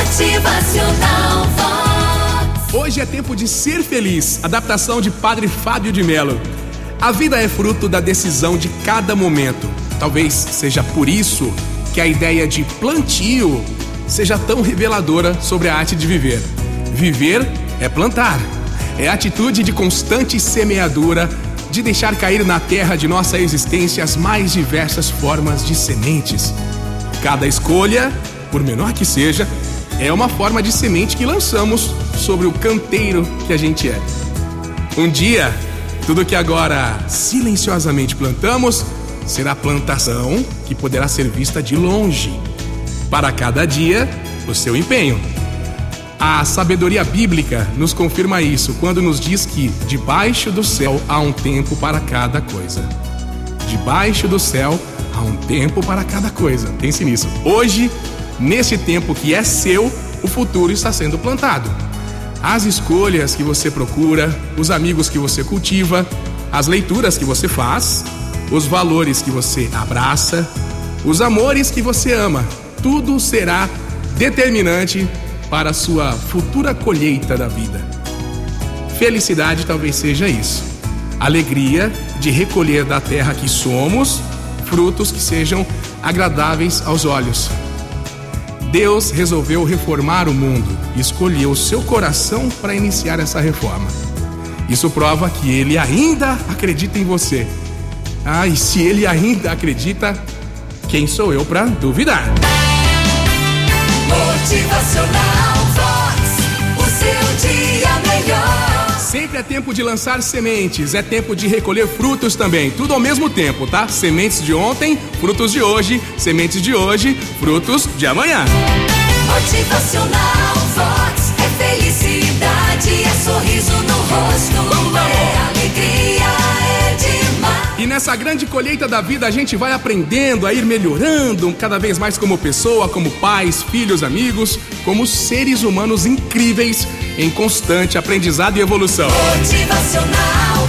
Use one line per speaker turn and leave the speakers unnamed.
Motivacional.
Hoje é tempo de ser feliz. Adaptação de Padre Fábio de Melo. A vida é fruto da decisão de cada momento. Talvez seja por isso que a ideia de plantio seja tão reveladora sobre a arte de viver. Viver é plantar. É a atitude de constante semeadura, de deixar cair na terra de nossa existência as mais diversas formas de sementes. Cada escolha, por menor que seja, é uma forma de semente que lançamos sobre o canteiro que a gente é. Um dia, tudo que agora silenciosamente plantamos será plantação que poderá ser vista de longe. Para cada dia, o seu empenho. A sabedoria bíblica nos confirma isso quando nos diz que debaixo do céu há um tempo para cada coisa. Debaixo do céu há um tempo para cada coisa. Pense nisso. Hoje, nesse tempo que é seu, o futuro está sendo plantado. As escolhas que você procura, os amigos que você cultiva, as leituras que você faz, os valores que você abraça, os amores que você ama, tudo será determinante para a sua futura colheita da vida. Felicidade talvez seja isso. Alegria de recolher da terra que somos frutos que sejam agradáveis aos olhos. Deus resolveu reformar o mundo e escolheu seu coração para iniciar essa reforma. Isso prova que ele ainda acredita em você. Ah, e se ele ainda acredita, quem sou eu para duvidar?
Motivacional
é tempo de lançar sementes, é tempo de recolher frutos também, tudo ao mesmo tempo, tá? Sementes de ontem, frutos de hoje, sementes de hoje, frutos de amanhã.
Motivacional
nessa grande colheita da vida a gente vai aprendendo a ir melhorando cada vez mais como pessoa, como pais, filhos, amigos, como seres humanos incríveis em constante aprendizado e evolução.
Motivacional.